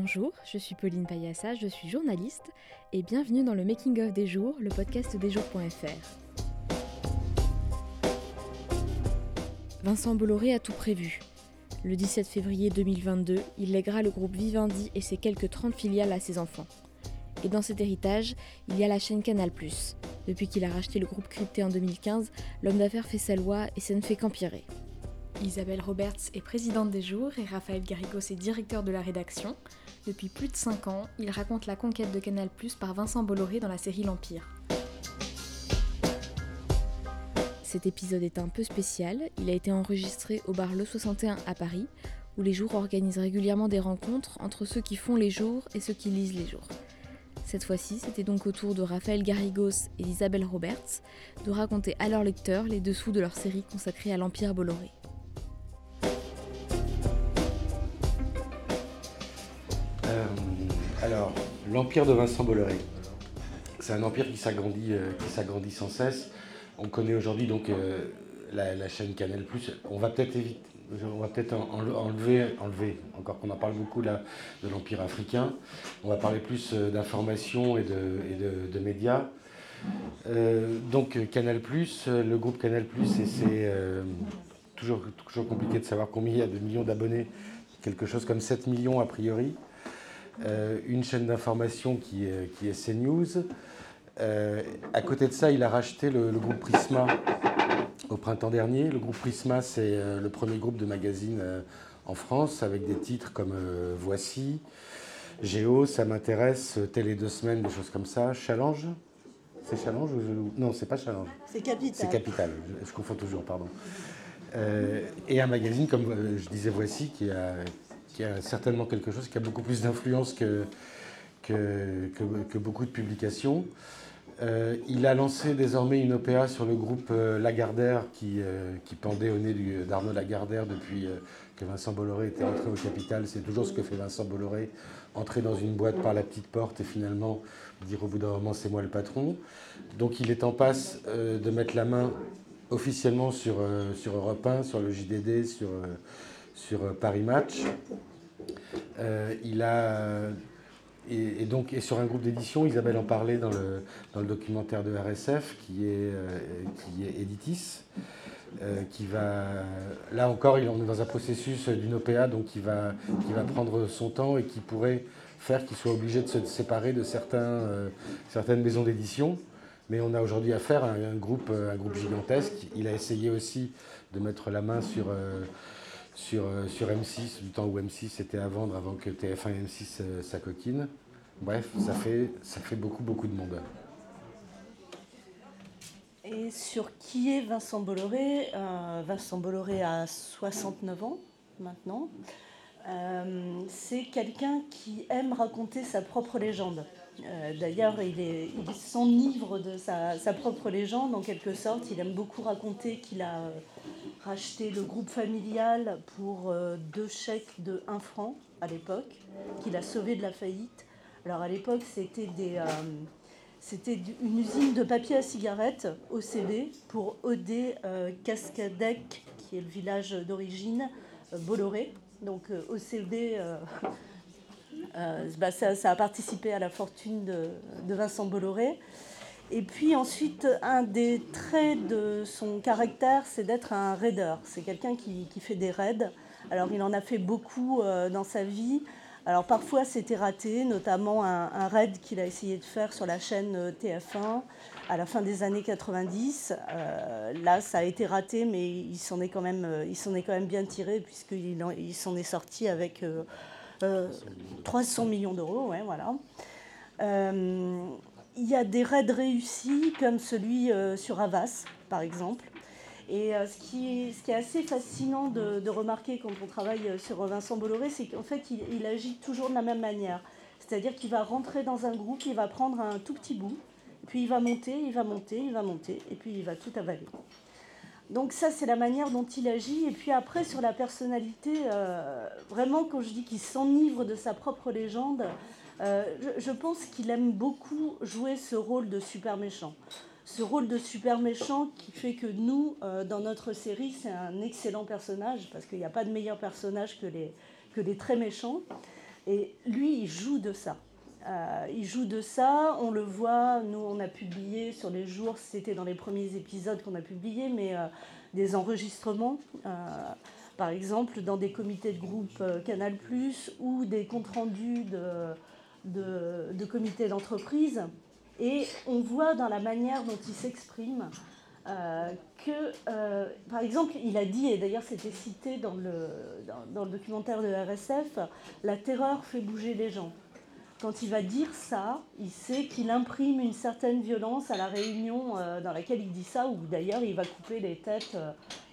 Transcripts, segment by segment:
Bonjour, je suis Pauline Payassa, je suis journaliste et bienvenue dans le Making of des jours, le podcast des jours.fr. Vincent Bolloré a tout prévu. Le 17 février 2022, il lèguera le groupe Vivendi et ses quelques 30 filiales à ses enfants. Et dans cet héritage, il y a la chaîne Canal+. Depuis qu'il a racheté le groupe Crypté en 2015, l'homme d'affaires fait sa loi et ça ne fait qu'empirer. Isabelle Roberts est présidente des jours et Raphaël Garrigos est directeur de la rédaction. Depuis plus de 5 ans, il raconte la conquête de Canal+, par Vincent Bolloré dans la série L'Empire. Cet épisode est un peu spécial, il a été enregistré au bar Le 61 à Paris, où les jours organisent régulièrement des rencontres entre ceux qui font les jours et ceux qui lisent les jours. Cette fois-ci, c'était donc au tour de Raphaël Garrigos et d'Isabelle Roberts de raconter à leurs lecteurs les dessous de leur série consacrée à l'Empire Bolloré. Euh, alors, l'empire de Vincent Bolloré. C'est un empire qui s'agrandit, euh, qui s'agrandit sans cesse on connaît aujourd'hui donc euh, la, chaîne Canal+. On va peut-être enlever, encore qu'on en parle beaucoup de l'Empire africain. On va parler plus euh, d'information et, de, médias. Donc Canal+, le groupe Canal+, c'est toujours, toujours compliqué de savoir combien il y a de millions d'abonnés, quelque chose comme 7 millions a priori. Une chaîne d'information qui, qui est CNews, euh, à côté de ça, il a racheté le, groupe Prisma au printemps dernier. Le groupe Prisma, c'est euh, le premier groupe de magazines euh, en France avec des titres comme Voici, Géo, Ça m'intéresse, Télé deux semaines, des choses comme ça. Challenge? C'est Challenge ou Non, c'est pas Challenge. C'est Capital. C'est Capital, je, confonds toujours, pardon. et un magazine comme je disais Voici qui a, qui a certainement quelque chose qui a beaucoup plus d'influence que, que, beaucoup de publications. Euh, il a lancé désormais une OPA sur le groupe euh, Lagardère qui, euh, qui, pendait au nez d'Arnaud Lagardère depuis que Vincent Bolloré était entré au capital. C'est toujours ce que fait Vincent Bolloré, entrer dans une boîte par la petite porte et finalement dire au bout d'un moment c'est moi le patron. Donc il est en passe de mettre la main officiellement sur, sur Europe 1, sur le JDD, sur, sur Paris Match. Il a et, donc, et sur un groupe d'édition, Isabelle en parlait dans le, dans le documentaire de RSF, qui est, euh, qui est Editis, euh, qui va, là encore, il est dans un processus d'une OPA, donc qui va, qui va prendre son temps et qui pourrait faire qu'il soit obligé de se séparer de certains, euh, certaines maisons d'édition. Mais on a aujourd'hui affaire à groupe, un groupe gigantesque. Il a essayé aussi de mettre la main sur sur, euh, sur M6, du temps où M6 était à vendre avant que TF1 et M6 euh, s'acoquinent. Bref, ça fait, ça beaucoup, beaucoup de monde. Et sur qui est Vincent Bolloré euh, Vincent Bolloré a 69 ans maintenant. c'est quelqu'un qui aime raconter sa propre légende. D'ailleurs, il, il s'enivre de sa, sa, propre légende en quelque sorte. Il aime beaucoup raconter qu'il a racheté le groupe familial pour euh, deux chèques de 1 franc à l'époque, qu'il a sauvé de la faillite. Alors à l'époque, c'était. Euh, une usine de papier à cigarettes, OCB, pour OD euh, Cascadec, qui est le village d'origine, Bolloré. Donc OCB, bah, ça, a participé à la fortune de, de Vincent Bolloré. Et puis ensuite, un des traits de son caractère, c'est d'être un raider. C'est quelqu'un qui, fait des raids. Alors il en a fait beaucoup euh, dans sa vie. Alors parfois c'était raté, notamment un, raid qu'il a essayé de faire sur la chaîne euh, TF1 à la fin des années 90. Euh, là ça a été raté, mais il s'en est, quand même, il s'en est quand même bien tiré puisqu'il il s'en est sorti avec 300 millions d'euros. Ouais, voilà il y a des raids réussis comme celui euh, sur Havas, par exemple. Et euh, ce, qui est, ce, qui est, assez fascinant de, remarquer quand on travaille euh, sur Vincent Bolloré, c'est qu'en fait, il, agit toujours de la même manière. C'est-à-dire qu'il va rentrer dans un groupe, il va prendre un tout petit bout, puis il va monter, il va monter, il va monter, et puis il va tout avaler. Donc ça, c'est la manière dont il agit. Et puis après, sur la personnalité, vraiment, quand je dis qu'il s'enivre de sa propre légende, euh, je, pense qu'il aime beaucoup jouer ce rôle de super méchant. Ce rôle de super méchant qui fait que nous, euh, dans notre série, c'est un excellent personnage, parce qu'il n'y a pas de meilleur personnage que les, très méchants. Et lui, il joue de ça. il joue de ça, on le voit, nous on a publié sur les jours, c'était dans les premiers épisodes qu'on a publié, mais des enregistrements par exemple dans des comités de groupe euh, Canal ⁇ ou des comptes rendus de, de, comités d'entreprise. Et on voit dans la manière dont il s'exprime euh, que, euh, par exemple, il a dit, et d'ailleurs c'était cité dans le, documentaire de RSF, la terreur fait bouger les gens quand il va dire ça, il sait qu'il imprime une certaine violence à la réunion euh, dans laquelle il dit ça, ou d'ailleurs il va couper les têtes,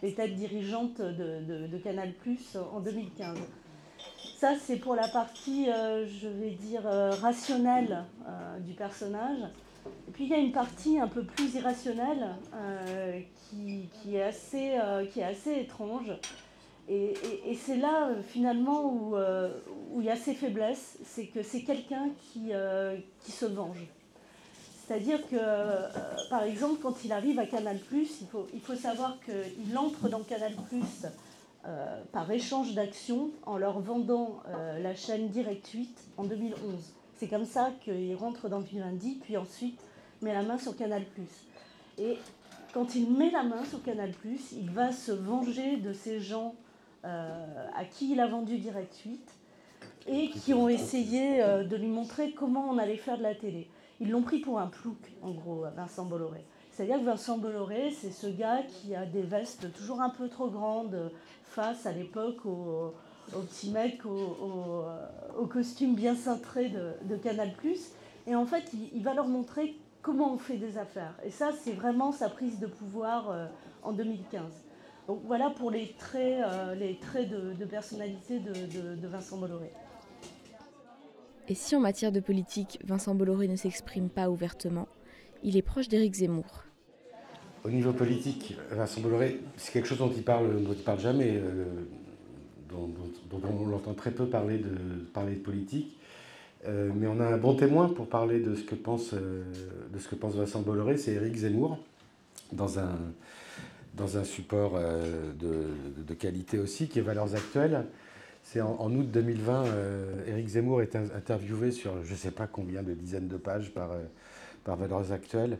les têtes dirigeantes de, Canal Plus en 2015. Ça, c'est pour la partie, euh, je vais dire, rationnelle du personnage. Et puis il y a une partie un peu plus irrationnelle qui, est assez, qui est assez étrange. Et, c'est là, euh, finalement, euh, où, il y a ses faiblesses, c'est que c'est quelqu'un qui, euh, qui se venge. C'est-à-dire que, par exemple, quand il arrive à Canal, il faut, il faut savoir qu'il entre dans Canal par échange d'actions en leur vendant la chaîne Direct 8 en 2011. C'est comme ça qu'il rentre dans Vivendi, puis ensuite met la main sur Canal. Et quand il met la main sur Canal, il va se venger de ces gens euh, à qui il a vendu Direct 8 et qui ont essayé euh, de lui montrer comment on allait faire de la télé. Ils l'ont pris pour un plouc, en gros, Vincent Bolloré. C'est-à-dire que Vincent Bolloré, c'est ce gars qui a des vestes toujours un peu trop grandes face à l'époque aux, petits mecs au, costume bien cintré de, Canal+. Et en fait, il, va leur montrer comment on fait des affaires. Et ça, c'est vraiment sa prise de pouvoir euh, en 2015. Donc voilà pour les traits, euh, les traits de, personnalité de, Vincent Bolloré. Et si en matière de politique, Vincent Bolloré ne s'exprime pas ouvertement, il est proche d'Éric Zemmour. Au niveau politique, Vincent Bolloré, c'est quelque chose dont il parle, dont il parle jamais, euh, dont, on l'entend très peu parler de, parler de politique. Euh, mais on a un bon témoin pour parler de ce que pense, de ce que pense Vincent Bolloré, c'est Éric Zemmour, dans un, dans un support euh, de, qualité aussi, qui est Valeurs Actuelles. C'est en, août 2020, euh, Éric Zemmour est interviewé sur je ne sais pas combien de dizaines de pages par, euh, par Valeurs Actuelles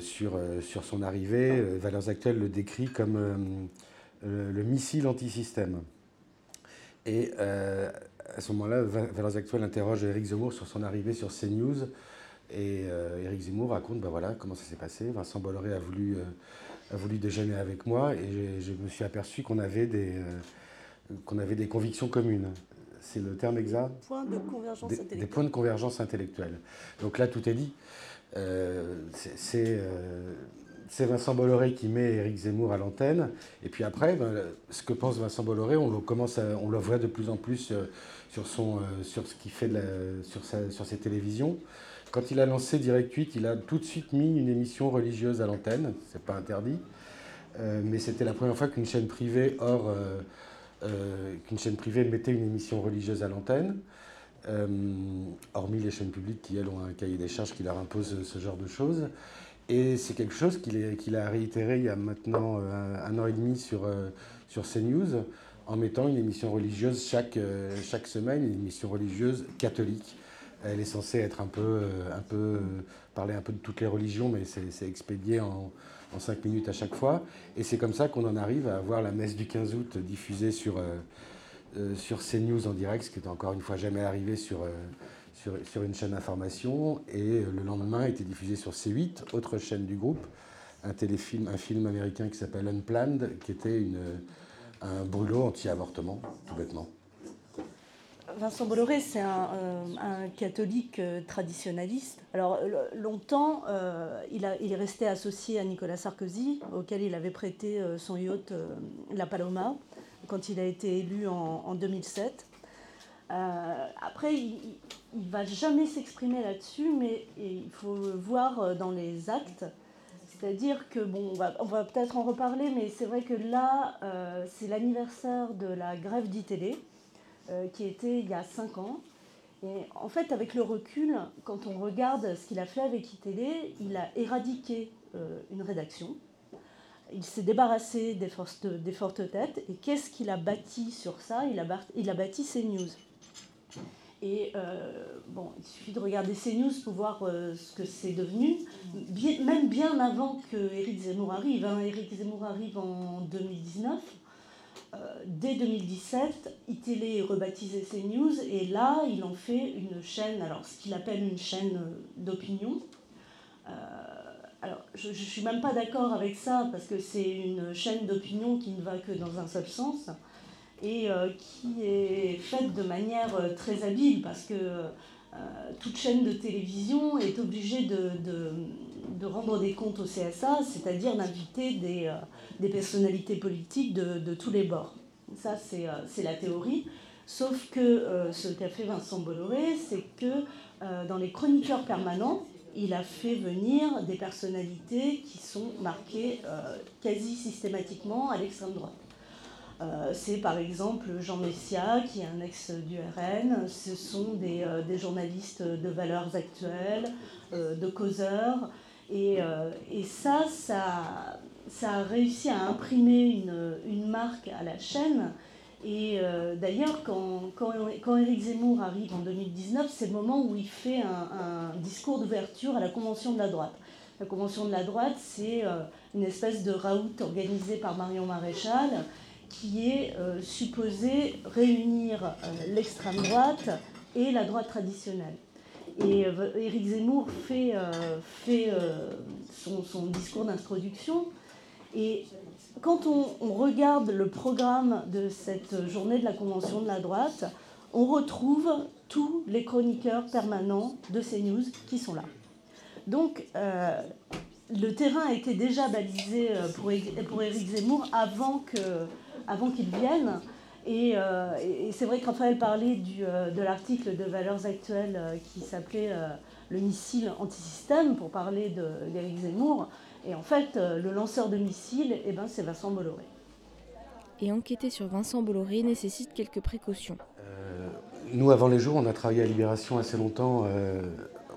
sur, sur son arrivée. Valeurs Actuelles le décrit comme le missile anti-système. Et à ce moment-là, Valeurs Actuelles interroge Éric Zemmour sur son arrivée sur CNews. Et Éric Zemmour raconte ben voilà, comment ça s'est passé. Vincent Bolloré a voulu a voulu déjeuner avec moi et je me suis aperçu qu'on avait, des, euh, qu'on avait des convictions communes. C'est le terme exact? Point de convergence des, des, points de convergence intellectuelle. Donc là, tout est dit. Euh, euh, c'est Vincent Bolloré qui met Éric Zemmour à l'antenne. Et puis après, ben, ce que pense Vincent Bolloré, on le, commence on le voit de plus en plus sur, son, sur ce qu'il fait sur, sa, sur ses télévisions. Quand il a lancé Direct 8, il a tout de suite mis une émission religieuse à l'antenne, c'est pas interdit, euh, mais c'était la première fois qu'une chaîne euh, euh, qu'une chaîne privée mettait une émission religieuse à l'antenne, hormis les chaînes publiques qui elles ont un cahier des charges qui leur impose ce genre de choses. Et c'est quelque chose qu'il a réitéré il y a maintenant un, an et demi sur, sur CNews, en mettant une émission religieuse chaque, chaque semaine, une émission religieuse catholique. Elle est censée être un peu, euh, un peu, euh, parler un peu de toutes les religions, mais c'est expédié en, en 5 minutes à chaque fois. Et c'est comme ça qu'on en arrive à avoir la messe du 15 août diffusée sur, euh, sur CNews en direct, ce qui n'était encore une fois jamais arrivé sur, sur, sur, une chaîne d'information. Et le lendemain a été diffusé sur C8, autre chaîne du groupe, un téléfilm, un film américain qui s'appelle Unplanned, qui était une, un brûlot anti-avortement, tout bêtement. Vincent Bolloré, c'est un, euh, catholique euh, traditionnaliste. Alors longtemps, euh, il, est resté associé à Nicolas Sarkozy, auquel il avait prêté son yacht La Paloma quand il a été élu en, 2007. après, il ne va jamais s'exprimer là-dessus, mais il faut le voir dans les actes. C'est-à-dire que, bon, on va, peut-être en reparler, mais c'est vrai que là, c'est l'anniversaire de la grève d'ITélé. Euh, qui était il y a 5 ans. Et en fait, avec le recul, quand on regarde ce qu'il a fait avec ITélé, il a éradiqué euh, une rédaction. Il s'est débarrassé des, fortes, têtes. Et qu'est-ce qu'il a bâti sur ça? Il a, bâti CNews. Et bon, il suffit de regarder CNews pour voir ce que c'est devenu. même bien avant que Éric Zemmour arrive. Hein. Éric Zemmour arrive en 2019. dès 2017, iTélé est rebaptisé CNews et là, il en fait une chaîne, alors ce qu'il appelle une chaîne d'opinion. Je ne suis même pas d'accord avec ça, parce que c'est une chaîne d'opinion qui ne va que dans un seul sens, et euh, qui est faite de manière euh, très habile, parce que euh, toute chaîne de télévision est obligée de, de, rendre des comptes au CSA, c'est-à-dire d'inviter des, des, personnalités politiques de, de, tous les bords. Ça, c'est la théorie. Sauf que ce qu'a fait Vincent Bolloré, c'est que dans les chroniqueurs permanents, il a fait venir des personnalités qui sont marquées euh, quasi systématiquement à l'extrême droite. Euh, c'est par exemple Jean Messia, qui est un ex du RN. Ce sont des, euh, journalistes de valeurs actuelles, de causeurs. Et, ça, ça, a réussi à imprimer une marque à la chaîne et euh, d'ailleurs, quand, quand, Éric Zemmour arrive en 2019, c'est le moment où il fait un, discours d'ouverture à la Convention de la droite. La Convention de la droite, c'est euh, une espèce de raout organisé par Marion Maréchal qui est euh, supposé réunir l'extrême droite et la droite traditionnelle. Et Éric Zemmour fait, fait son, son, discours d'introduction et quand on, regarde le programme de cette journée de la Convention de la droite, on retrouve tous les chroniqueurs permanents de CNews qui sont là. Donc, euh, le terrain a été déjà balisé euh, pour, pour Éric Zemmour avant qu'il avant vienne. Euh, et, c'est vrai que Raphaël parlait de l'article de Valeurs Actuelles qui s'appelait Le missile antisystème pour parler d'Éric Zemmour. Et en fait, euh, le lanceur de missiles, eh ben, c'est Vincent Bolloré. Et enquêter sur Vincent Bolloré nécessite quelques précautions. Euh, nous, avant les jours, on a travaillé à Libération assez longtemps. Euh,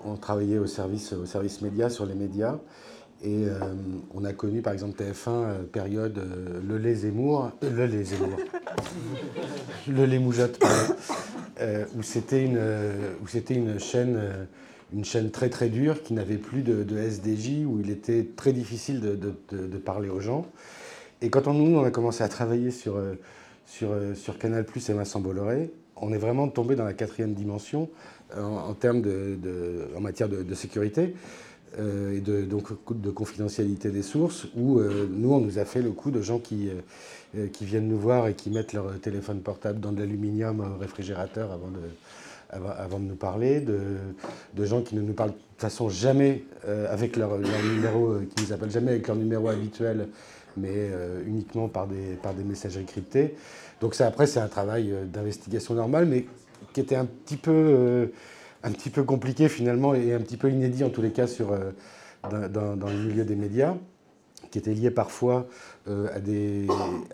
on travaillait au service, au service média, sur les médias. Et on a connu par exemple TF1, période Le Lait Zemmour, Le Lait Zemmour, Le Lait Moujotte, où c'était une, une chaîne une chaîne très très dure qui n'avait plus de, SDJ, où il était très difficile de, parler aux gens. Et quand on, nous, on a commencé à travailler sur, euh, euh, sur Canal Plus et Vincent Bolloré, on est vraiment tombé dans la quatrième dimension euh, en, termes de, en matière de, sécurité et de, donc, de confidentialité des sources, où nous, on nous a fait le coup de gens qui, qui viennent nous voir et qui mettent leur téléphone portable dans de l'aluminium au réfrigérateur avant de avant, de nous parler, de, gens qui ne nous parlent de toute façon jamais euh, avec leur, numéro, euh, qui nous appellent jamais avec leur numéro habituel, mais euh, uniquement par des, par des. Donc ça, après, c'est un travail d'investigation normal, mais qui était un petit peu, compliqué finalement et un petit peu inédit en tous les cas dans, le milieu des médias qui était lié parfois à, des,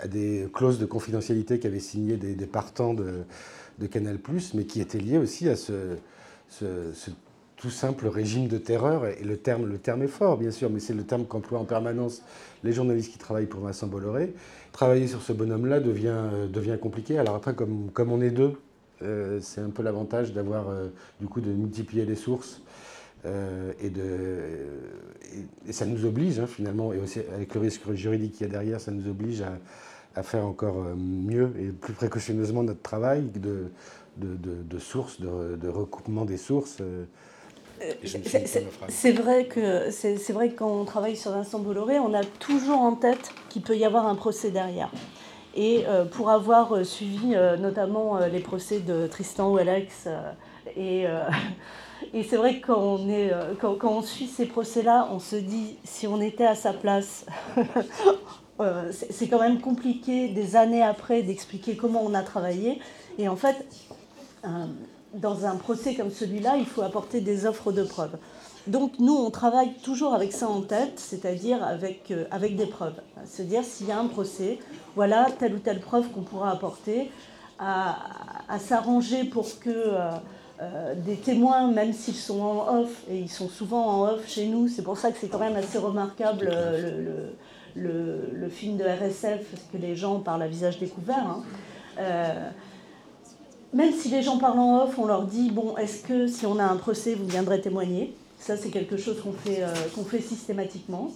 à des clauses de confidentialité qu'avaient signées des, des partants de, de Canal+, mais qui était lié aussi à ce, tout simple régime de terreur. Et le terme, le terme est fort, bien sûr, mais c'est le terme qu'emploient en permanence les journalistes qui travaillent pour Vincent Bolloré. Travailler sur ce bonhomme-là devient, euh, devient compliqué. Alors après, comme, comme on est deux, euh, c'est un peu l'avantage d'avoir, euh, du coup, de multiplier les sources. et, de, ça nous oblige, hein, finalement, et aussi avec le risque juridique qu'il y a derrière, ça nous oblige à, à faire encore euh, mieux et plus précautionneusement notre travail de, de, sources, de, recoupement des sources. Euh, c'est vrai que c'est vrai que quand on travaille sur Vincent Bolloré, on a toujours en tête qu'il peut y avoir un procès derrière. Et euh, pour avoir suivi notamment les procès de Tristan ou Alex, et, et c'est vrai que quand on, est, quand, quand on suit ces procès-là, on se dit si on était à sa place, euh, c'est quand même compliqué des années après d'expliquer comment on a travaillé. Et en fait, euh, dans un procès comme celui-là, il faut apporter des offres de preuves. Donc nous, on travaille toujours avec ça en tête, c'est-à-dire avec, euh, avec des preuves. Se dire s'il y a un procès, voilà telle ou telle preuve qu'on pourra apporter, à, s'arranger pour que des témoins, même s'ils sont en off, et ils sont souvent en off chez nous, c'est pour ça que c'est quand même assez remarquable le le, film de RSF, parce que les gens parlent à visage découvert. Hein. Euh, même si les gens parlent en off, on leur dit bon, est-ce que si on a un procès, vous viendrez témoigner? Ça, c'est quelque chose qu'on fait, qu'on fait systématiquement.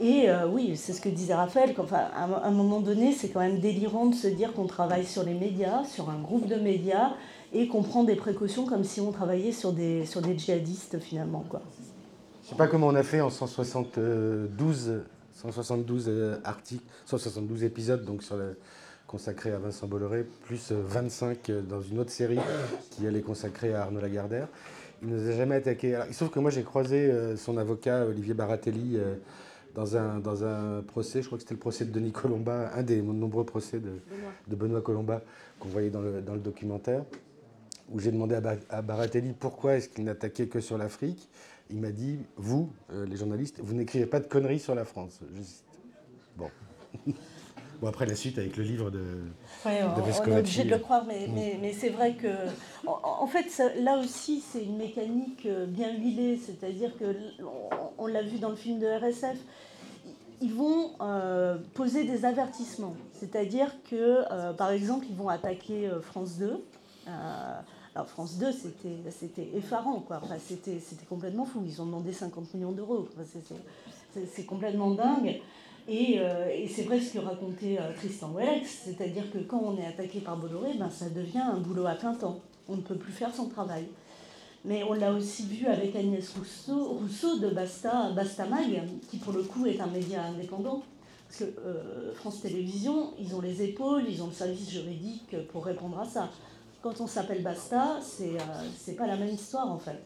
Et oui, c'est ce que disait Raphaël, enfin, à un moment donné, c'est quand même délirant de se dire qu'on travaille sur les médias, sur un groupe de médias, et qu'on prend des précautions comme si on travaillait sur des, sur des djihadistes finalement. Quoi. Je ne sais pas comment on a fait en 172, 172 euh, articles, 172 épisodes donc sur à Vincent Bolloré, plus 25 euh, dans une autre série qui elle est consacrée à Arnaud Lagardère. Il ne nous a jamais attaqué. Alors, sauf que moi j'ai croisé euh, son avocat Olivier Baratelli dans un, dans un procès, je crois que c'était le procès de Denis Colomba, un des nombreux procès de Benoît, de Benoît Colomba qu'on voyait dans le, dans le documentaire où j'ai demandé à, Baratelli pourquoi est-ce qu'il n'attaquait que sur l'Afrique. Il m'a dit, vous, euh, les journalistes, vous n'écrivez pas de conneries sur la France. Bon. bon, après la suite avec le livre de, ouais, on, est obligé de le croire, mais, mm. mais, mais c'est vrai que, en, fait, là aussi, c'est une mécanique euh, bien huilée, c'est-à-dire que, on, l'a vu dans le film de RSF, ils vont euh, poser des avertissements. C'est-à-dire que, par exemple, ils vont attaquer France 2. Alors France 2, c'était effarant, quoi. Enfin, c'était complètement fou. Ils ont demandé 50 millions d'euros. c'est complètement dingue. Euh, et, c'est vrai ce que racontait euh, Tristan Wellex, c'est-à-dire que quand on est attaqué par Bolloré, ben, ça devient un boulot à plein temps. On ne peut plus faire son travail. Mais on l'a aussi vu avec Agnès Rousseau, Rousseau de Basta, Basta Mag, qui pour le coup est un média indépendant. Parce que euh, France Télévisions, ils ont les épaules, ils ont le service juridique pour répondre à ça. Quand on s'appelle Basta, c'est euh, pas la même histoire en fait.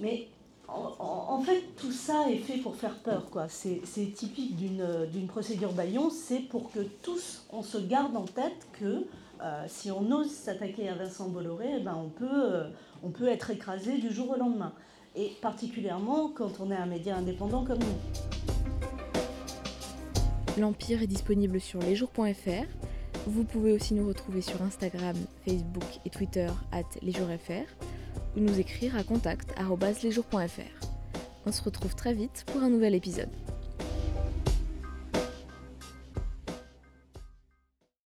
Mais en, fait, tout ça est fait pour faire peur. C'est typique d'une procédure Bayon, c'est pour que tous, on se garde en tête que euh, si on ose s'attaquer à Vincent Bolloré, eh ben on, peut, euh, on peut être écrasé du jour au lendemain. Et particulièrement quand on est un média indépendant comme nous. L'Empire est disponible sur lesjours.fr vous pouvez aussi nous retrouver sur Instagram, Facebook et Twitter at lesjoursfr ou nous écrire à contact.lesjours.fr. On se retrouve très vite pour un nouvel épisode.